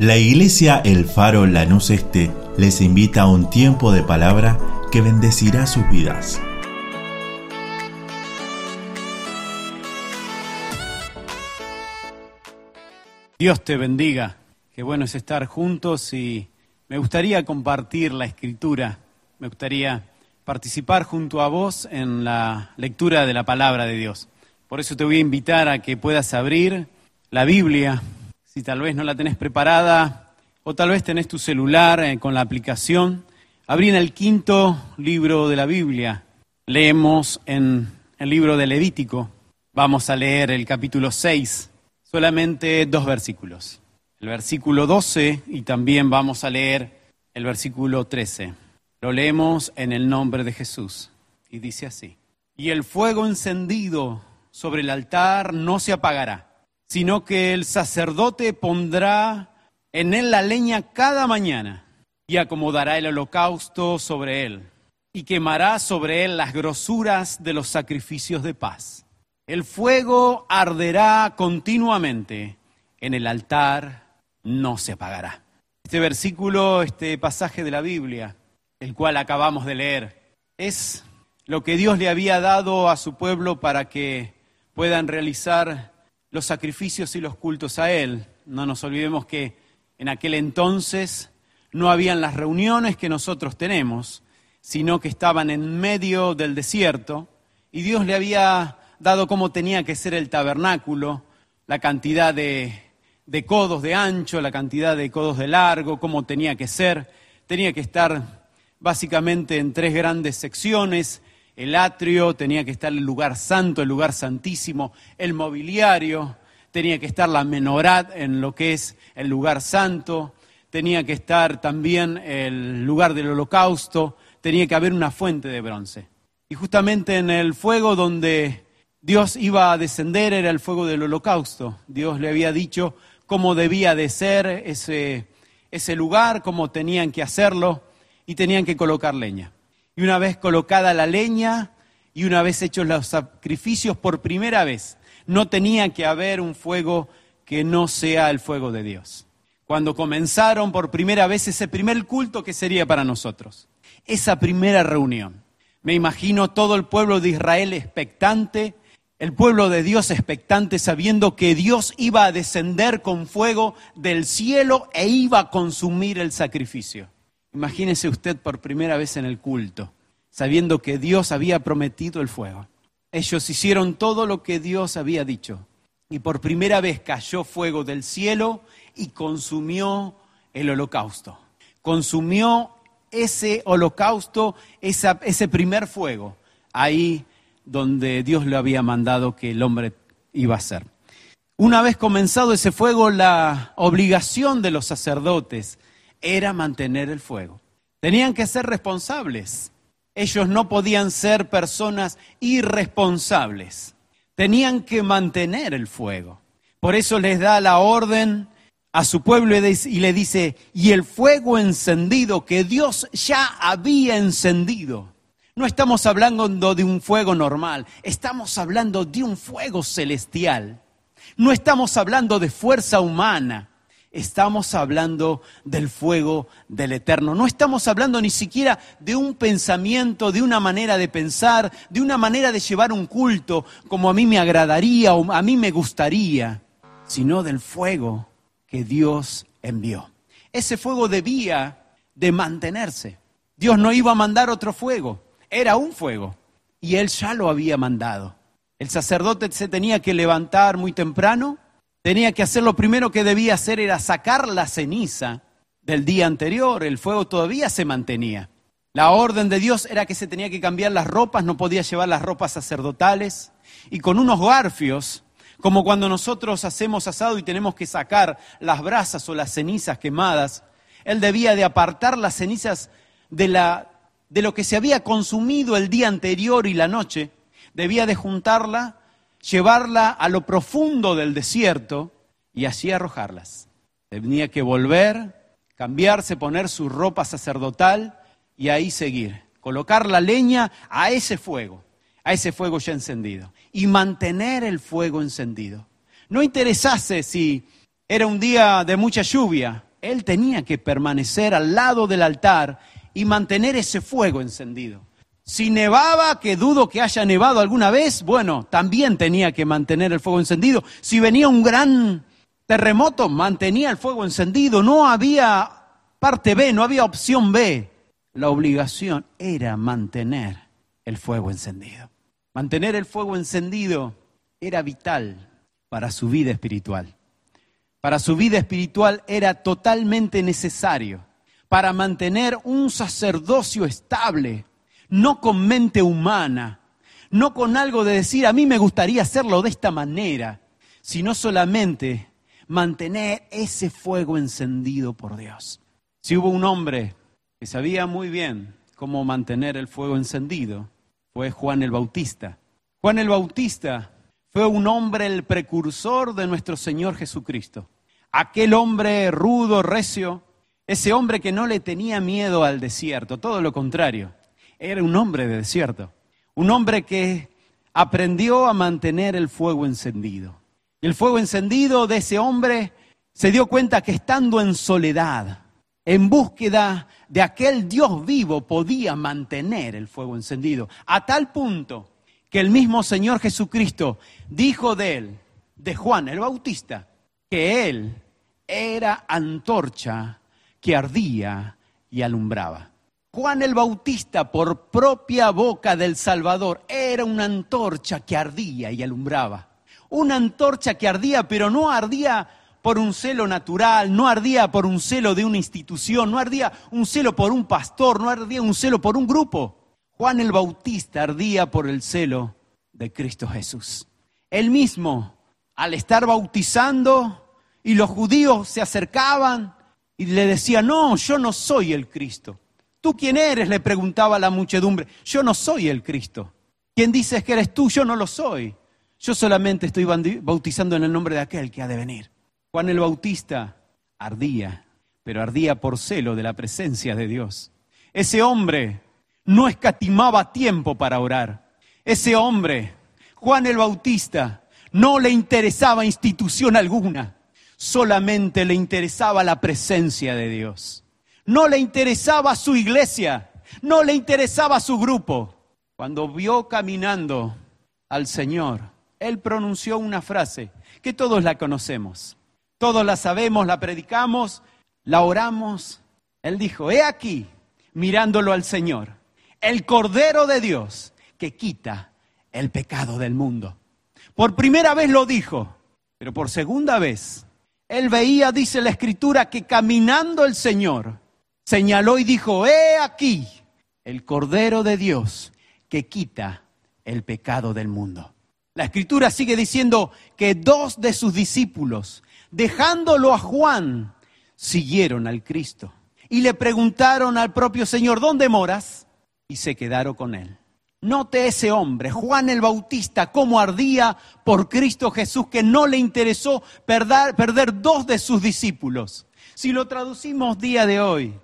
La iglesia El Faro Lanús Este les invita a un tiempo de palabra que bendecirá sus vidas. Dios te bendiga. Qué bueno es estar juntos y me gustaría compartir la escritura. Me gustaría participar junto a vos en la lectura de la palabra de Dios. Por eso te voy a invitar a que puedas abrir la Biblia si tal vez no la tenés preparada o tal vez tenés tu celular eh, con la aplicación, abrí en el quinto libro de la Biblia. Leemos en el libro de Levítico. Vamos a leer el capítulo 6, solamente dos versículos. El versículo 12 y también vamos a leer el versículo 13. Lo leemos en el nombre de Jesús y dice así. Y el fuego encendido sobre el altar no se apagará sino que el sacerdote pondrá en él la leña cada mañana y acomodará el holocausto sobre él y quemará sobre él las grosuras de los sacrificios de paz. El fuego arderá continuamente en el altar, no se apagará. Este versículo, este pasaje de la Biblia, el cual acabamos de leer, es lo que Dios le había dado a su pueblo para que puedan realizar los sacrificios y los cultos a Él. No nos olvidemos que en aquel entonces no habían las reuniones que nosotros tenemos, sino que estaban en medio del desierto y Dios le había dado cómo tenía que ser el tabernáculo, la cantidad de, de codos de ancho, la cantidad de codos de largo, cómo tenía que ser. Tenía que estar básicamente en tres grandes secciones el atrio, tenía que estar el lugar santo, el lugar santísimo, el mobiliario, tenía que estar la menorat en lo que es el lugar santo, tenía que estar también el lugar del holocausto, tenía que haber una fuente de bronce. Y justamente en el fuego donde Dios iba a descender era el fuego del holocausto. Dios le había dicho cómo debía de ser ese, ese lugar, cómo tenían que hacerlo y tenían que colocar leña. Y una vez colocada la leña y una vez hechos los sacrificios por primera vez, no tenía que haber un fuego que no sea el fuego de Dios. Cuando comenzaron por primera vez ese primer culto que sería para nosotros, esa primera reunión. Me imagino todo el pueblo de Israel expectante, el pueblo de Dios expectante, sabiendo que Dios iba a descender con fuego del cielo e iba a consumir el sacrificio. Imagínese usted por primera vez en el culto, sabiendo que Dios había prometido el fuego. Ellos hicieron todo lo que Dios había dicho. Y por primera vez cayó fuego del cielo y consumió el holocausto. Consumió ese holocausto, ese primer fuego, ahí donde Dios le había mandado que el hombre iba a ser. Una vez comenzado ese fuego, la obligación de los sacerdotes era mantener el fuego. Tenían que ser responsables. Ellos no podían ser personas irresponsables. Tenían que mantener el fuego. Por eso les da la orden a su pueblo y le dice, y el fuego encendido que Dios ya había encendido. No estamos hablando de un fuego normal, estamos hablando de un fuego celestial. No estamos hablando de fuerza humana, estamos hablando del fuego del eterno. No estamos hablando ni siquiera de un pensamiento, de una manera de pensar, de una manera de llevar un culto como a mí me agradaría o a mí me gustaría, sino del fuego que Dios envió. Ese fuego debía de mantenerse. Dios no iba a mandar otro fuego, era un fuego y Él ya lo había mandado. El sacerdote se tenía que levantar muy temprano, tenía que hacer lo primero que debía hacer era sacar la ceniza del día anterior, el fuego todavía se mantenía. La orden de Dios era que se tenía que cambiar las ropas, no podía llevar las ropas sacerdotales, y con unos garfios, como cuando nosotros hacemos asado y tenemos que sacar las brasas o las cenizas quemadas, él debía de apartar las cenizas de, la, de lo que se había consumido el día anterior y la noche, debía de juntarla llevarla a lo profundo del desierto y así arrojarlas. Tenía que volver, cambiarse, poner su ropa sacerdotal y ahí seguir. Colocar la leña a ese fuego, a ese fuego ya encendido. Y mantener el fuego encendido. No interesase si era un día de mucha lluvia, él tenía que permanecer al lado del altar y mantener ese fuego encendido. Si nevaba, que dudo que haya nevado alguna vez, bueno, también tenía que mantener el fuego encendido. Si venía un gran terremoto, mantenía el fuego encendido. No había parte B, no había opción B. La obligación era mantener el fuego encendido. Mantener el fuego encendido era vital para su vida espiritual. Para su vida espiritual era totalmente necesario para mantener un sacerdocio estable, no con mente humana, no con algo de decir, a mí me gustaría hacerlo de esta manera, sino solamente mantener ese fuego encendido por Dios. Si hubo un hombre que sabía muy bien cómo mantener el fuego encendido, fue Juan el Bautista. Juan el Bautista fue un hombre, el precursor de nuestro Señor Jesucristo. Aquel hombre rudo, recio, ese hombre que no le tenía miedo al desierto, todo lo contrario, era un hombre de desierto, un hombre que aprendió a mantener el fuego encendido. El fuego encendido de ese hombre se dio cuenta que estando en soledad, en búsqueda de aquel Dios vivo, podía mantener el fuego encendido, a tal punto que el mismo Señor Jesucristo dijo de él, de Juan el Bautista, que él era antorcha que ardía y alumbraba. Juan el Bautista, por propia boca del Salvador, era una antorcha que ardía y alumbraba. Una antorcha que ardía, pero no ardía por un celo natural, no ardía por un celo de una institución, no ardía un celo por un pastor, no ardía un celo por un grupo. Juan el Bautista ardía por el celo de Cristo Jesús. Él mismo, al estar bautizando, y los judíos se acercaban y le decían, no, yo no soy el Cristo. ¿Tú quién eres? le preguntaba la muchedumbre. Yo no soy el Cristo. ¿Quién dices que eres tú? Yo no lo soy. Yo solamente estoy bautizando en el nombre de aquel que ha de venir. Juan el Bautista ardía, pero ardía por celo de la presencia de Dios. Ese hombre no escatimaba tiempo para orar. Ese hombre, Juan el Bautista, no le interesaba institución alguna solamente le interesaba la presencia de Dios. No le interesaba su iglesia, no le interesaba su grupo. Cuando vio caminando al Señor, Él pronunció una frase que todos la conocemos. Todos la sabemos, la predicamos, la oramos. Él dijo, he aquí, mirándolo al Señor, el Cordero de Dios que quita el pecado del mundo. Por primera vez lo dijo, pero por segunda vez él veía, dice la escritura, que caminando el Señor, señaló y dijo, he aquí el Cordero de Dios que quita el pecado del mundo. La escritura sigue diciendo que dos de sus discípulos, dejándolo a Juan, siguieron al Cristo y le preguntaron al propio Señor, ¿dónde moras? Y se quedaron con él. Note ese hombre, Juan el Bautista, cómo ardía por Cristo Jesús, que no le interesó perder, perder, dos de sus discípulos. Si lo traducimos día de hoy,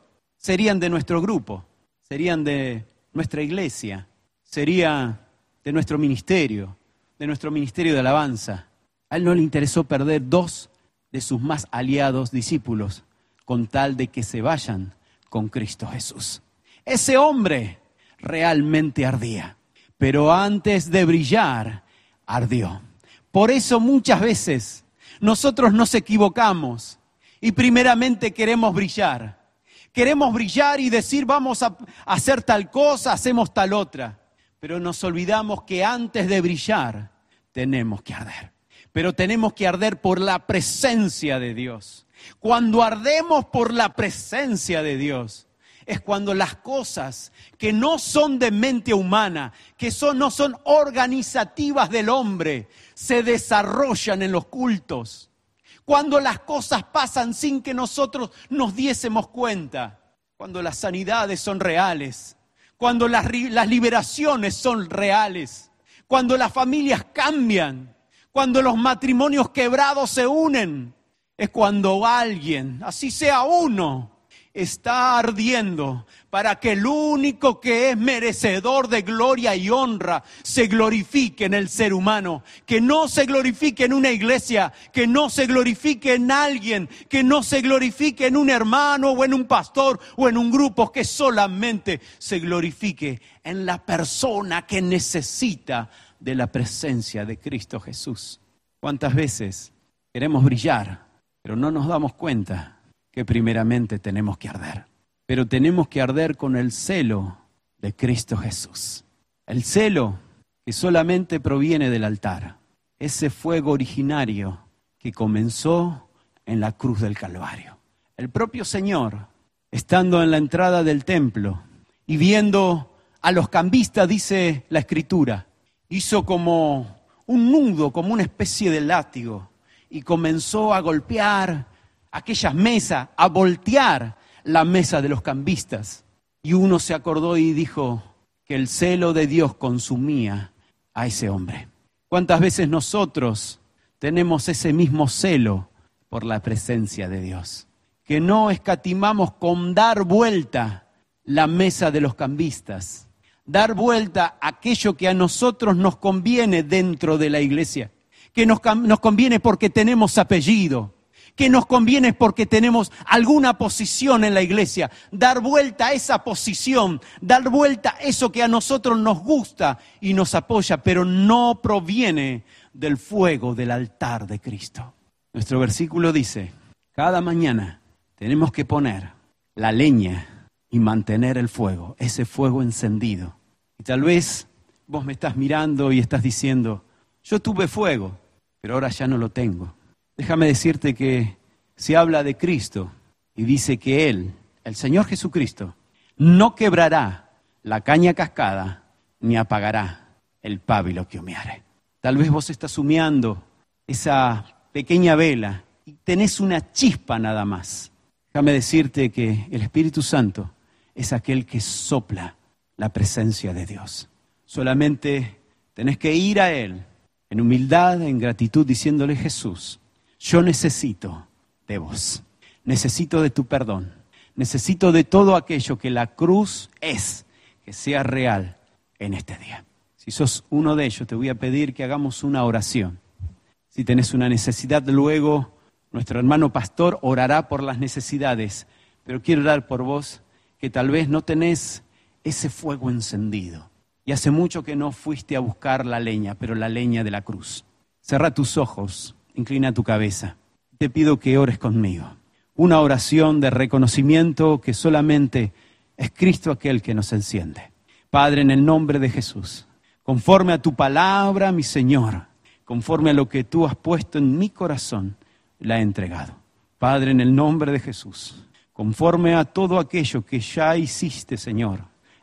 serían de nuestro grupo, serían de nuestra iglesia, sería de nuestro ministerio, de nuestro ministerio de alabanza. A él no le interesó perder dos de sus más aliados discípulos con tal de que se vayan con Cristo Jesús. Ese hombre realmente ardía. Pero antes de brillar, ardió. Por eso muchas veces nosotros nos equivocamos y primeramente queremos brillar. Queremos brillar y decir vamos a hacer tal cosa, hacemos tal otra. Pero nos olvidamos que antes de brillar tenemos que arder. Pero tenemos que arder por la presencia de Dios. Cuando ardemos por la presencia de Dios, es cuando las cosas que no son de mente humana, que son, no son organizativas del hombre, se desarrollan en los cultos. Cuando las cosas pasan sin que nosotros nos diésemos cuenta. Cuando las sanidades son reales. Cuando las, liberaciones son reales. Cuando las familias cambian. Cuando los matrimonios quebrados se unen. Es cuando alguien, así sea uno, está ardiendo para que el único que es merecedor de gloria y honra se glorifique en el ser humano, que no se glorifique en una iglesia, que no se glorifique en alguien, que no se glorifique en un hermano o en un pastor o en un grupo, que solamente se glorifique en la persona que necesita de la presencia de Cristo Jesús. ¿Cuántas veces queremos brillar, pero no nos damos cuenta que primeramente tenemos que arder. Pero tenemos que arder con el celo de Cristo Jesús. El celo que solamente proviene del altar. Ese fuego originario que comenzó en la cruz del Calvario. El propio Señor, estando en la entrada del templo y viendo a los cambistas, dice la escritura, hizo como un nudo, como una especie de látigo, y comenzó a golpear aquellas mesas, a voltear la mesa de los cambistas. Y uno se acordó y dijo que el celo de Dios consumía a ese hombre. ¿Cuántas veces nosotros tenemos ese mismo celo por la presencia de Dios? Que no escatimamos con dar vuelta la mesa de los cambistas, dar vuelta aquello que a nosotros nos conviene dentro de la iglesia, que nos, nos conviene porque tenemos apellido, que nos conviene porque tenemos alguna posición en la iglesia. Dar vuelta a esa posición, dar vuelta a eso que a nosotros nos gusta y nos apoya, pero no proviene del fuego del altar de Cristo. Nuestro versículo dice, cada mañana tenemos que poner la leña y mantener el fuego, ese fuego encendido. Y tal vez vos me estás mirando y estás diciendo, yo tuve fuego, pero ahora ya no lo tengo. Déjame decirte que se habla de Cristo y dice que Él, el Señor Jesucristo, no quebrará la caña cascada ni apagará el pábilo que humeare. Tal vez vos estás humeando esa pequeña vela y tenés una chispa nada más. Déjame decirte que el Espíritu Santo es aquel que sopla la presencia de Dios. Solamente tenés que ir a Él en humildad, en gratitud, diciéndole Jesús, yo necesito de vos, necesito de tu perdón, necesito de todo aquello que la cruz es, que sea real en este día. Si sos uno de ellos, te voy a pedir que hagamos una oración. Si tenés una necesidad, luego nuestro hermano pastor orará por las necesidades, pero quiero orar por vos que tal vez no tenés ese fuego encendido. Y hace mucho que no fuiste a buscar la leña, pero la leña de la cruz. Cerra tus ojos Inclina tu cabeza. Te pido que ores conmigo. Una oración de reconocimiento que solamente es Cristo aquel que nos enciende. Padre, en el nombre de Jesús, conforme a tu palabra, mi Señor, conforme a lo que tú has puesto en mi corazón, la he entregado. Padre, en el nombre de Jesús, conforme a todo aquello que ya hiciste, Señor,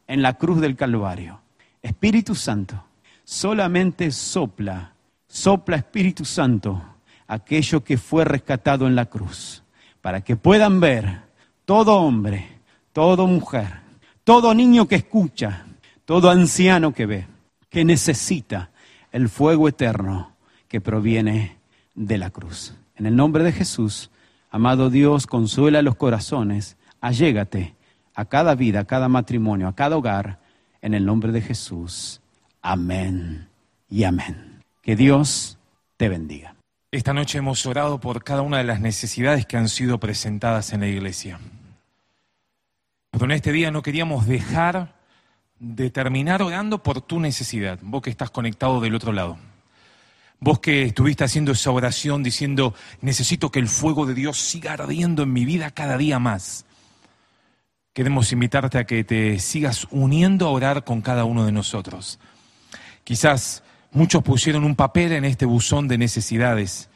en la cruz del Calvario. Espíritu Santo, solamente sopla, sopla Espíritu Santo aquello que fue rescatado en la cruz, para que puedan ver todo hombre, toda mujer, todo niño que escucha, todo anciano que ve, que necesita el fuego eterno que proviene de la cruz. En el nombre de Jesús, amado Dios, consuela los corazones, allégate a cada vida, a cada matrimonio, a cada hogar, en el nombre de Jesús. Amén y amén. Que Dios te bendiga. Esta noche hemos orado por cada una de las necesidades que han sido presentadas en la iglesia. Pero en este día no queríamos dejar de terminar orando por tu necesidad, vos que estás conectado del otro lado. Vos que estuviste haciendo esa oración diciendo, necesito que el fuego de Dios siga ardiendo en mi vida cada día más. Queremos invitarte a que te sigas uniendo a orar con cada uno de nosotros. Quizás Muchos pusieron un papel en este buzón de necesidades.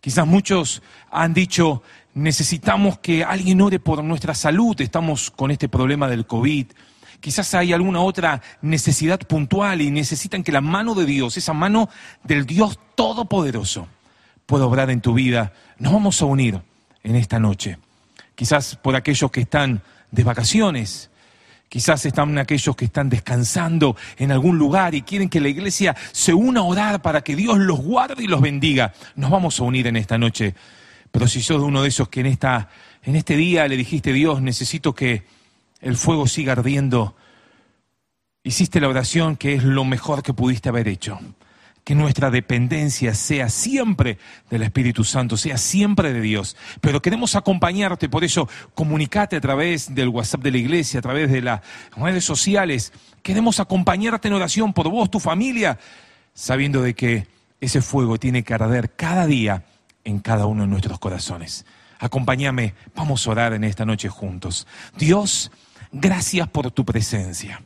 Quizás muchos han dicho, necesitamos que alguien ore por nuestra salud, estamos con este problema del COVID. Quizás hay alguna otra necesidad puntual y necesitan que la mano de Dios, esa mano del Dios Todopoderoso, pueda obrar en tu vida. Nos vamos a unir en esta noche. Quizás por aquellos que están de vacaciones, Quizás están aquellos que están descansando en algún lugar y quieren que la iglesia se una a orar para que Dios los guarde y los bendiga. Nos vamos a unir en esta noche Pero si sos uno de esos que en, esta, en este día le dijiste, Dios, necesito que el fuego siga ardiendo, hiciste la oración que es lo mejor que pudiste haber hecho que nuestra dependencia sea siempre del Espíritu Santo, sea siempre de Dios. Pero queremos acompañarte, por eso comunicate a través del WhatsApp de la iglesia, a través de las redes sociales. Queremos acompañarte en oración por vos, tu familia, sabiendo de que ese fuego tiene que arder cada día en cada uno de nuestros corazones. Acompáñame, vamos a orar en esta noche juntos. Dios, gracias por tu presencia.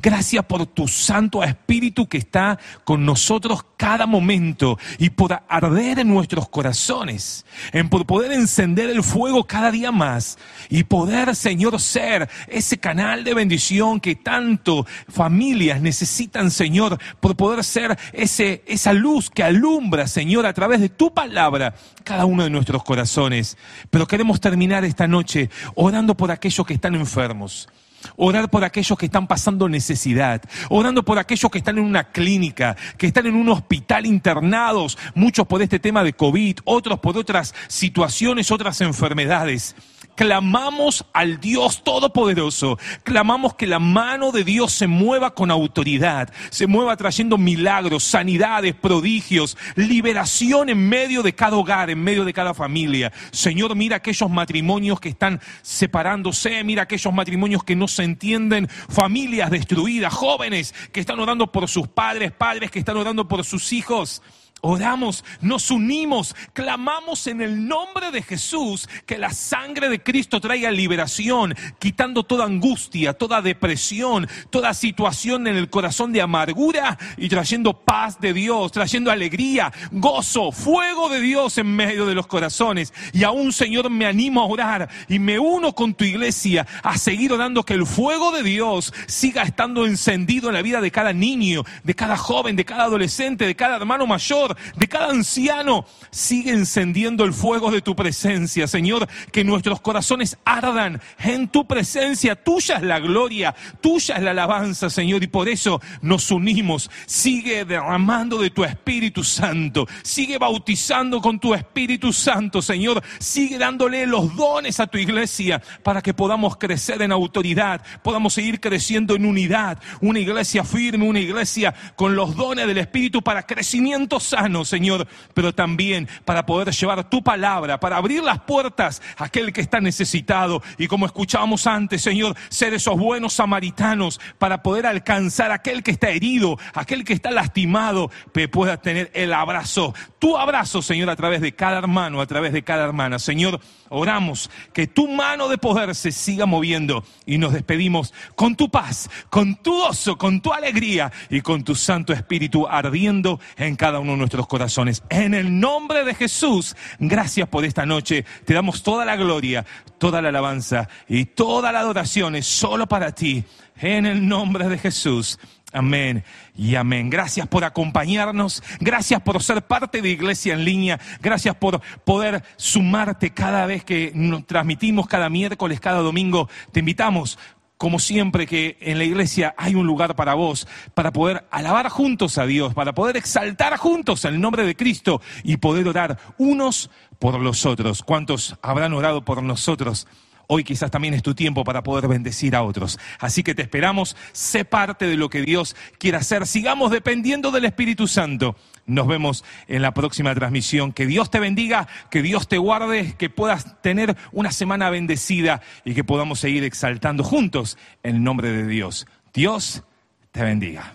Gracias por tu Santo Espíritu que está con nosotros cada momento y por arder en nuestros corazones, en por poder encender el fuego cada día más y poder, Señor, ser ese canal de bendición que tanto familias necesitan, Señor, por poder ser ese, esa luz que alumbra, Señor, a través de tu palabra cada uno de nuestros corazones. Pero queremos terminar esta noche orando por aquellos que están enfermos orar por aquellos que están pasando necesidad, orando por aquellos que están en una clínica, que están en un hospital internados, muchos por este tema de COVID, otros por otras situaciones, otras enfermedades clamamos al Dios Todopoderoso, clamamos que la mano de Dios se mueva con autoridad, se mueva trayendo milagros, sanidades, prodigios, liberación en medio de cada hogar, en medio de cada familia. Señor, mira aquellos matrimonios que están separándose, mira aquellos matrimonios que no se entienden, familias destruidas, jóvenes que están orando por sus padres, padres que están orando por sus hijos. Oramos, nos unimos, clamamos en el nombre de Jesús que la sangre de Cristo traiga liberación, quitando toda angustia, toda depresión, toda situación en el corazón de amargura y trayendo paz de Dios, trayendo alegría, gozo, fuego de Dios en medio de los corazones. Y aún, Señor, me animo a orar y me uno con tu iglesia a seguir orando que el fuego de Dios siga estando encendido en la vida de cada niño, de cada joven, de cada adolescente, de cada hermano mayor de cada anciano. Sigue encendiendo el fuego de tu presencia, Señor, que nuestros corazones ardan en tu presencia. Tuya es la gloria, tuya es la alabanza, Señor, y por eso nos unimos. Sigue derramando de tu Espíritu Santo, sigue bautizando con tu Espíritu Santo, Señor. Sigue dándole los dones a tu iglesia para que podamos crecer en autoridad, podamos seguir creciendo en unidad, una iglesia firme, una iglesia con los dones del Espíritu para crecimiento Señor, pero también para poder llevar tu palabra, para abrir las puertas a aquel que está necesitado. Y como escuchábamos antes, Señor, ser esos buenos samaritanos para poder alcanzar a aquel que está herido, aquel que está lastimado, que pueda tener el abrazo, tu abrazo, Señor, a través de cada hermano, a través de cada hermana. Señor, oramos que tu mano de poder se siga moviendo y nos despedimos con tu paz, con tu gozo, con tu alegría y con tu Santo Espíritu ardiendo en cada uno de nuestros corazones. En el nombre de Jesús, gracias por esta noche. Te damos toda la gloria, toda la alabanza y toda la adoración es solo para ti. En el nombre de Jesús. Amén y amén. Gracias por acompañarnos, gracias por ser parte de Iglesia en línea, gracias por poder sumarte cada vez que nos transmitimos, cada miércoles, cada domingo. Te invitamos, como siempre, que en la iglesia hay un lugar para vos, para poder alabar juntos a Dios, para poder exaltar juntos el nombre de Cristo y poder orar unos por los otros. ¿Cuántos habrán orado por nosotros? Hoy quizás también es tu tiempo para poder bendecir a otros. Así que te esperamos, sé parte de lo que Dios quiere hacer. Sigamos dependiendo del Espíritu Santo. Nos vemos en la próxima transmisión. Que Dios te bendiga, que Dios te guarde, que puedas tener una semana bendecida y que podamos seguir exaltando juntos el nombre de Dios. Dios te bendiga.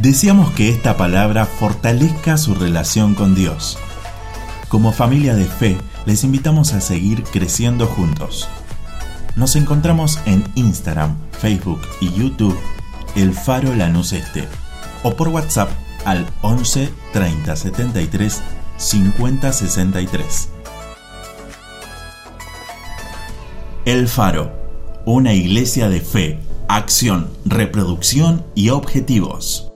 Deseamos que esta palabra fortalezca su relación con Dios. Como familia de fe, les invitamos a seguir creciendo juntos. Nos encontramos en Instagram, Facebook y YouTube, El Faro Lanús Este, o por WhatsApp al 11 30 73 50 63. El Faro, una iglesia de fe, acción, reproducción y objetivos.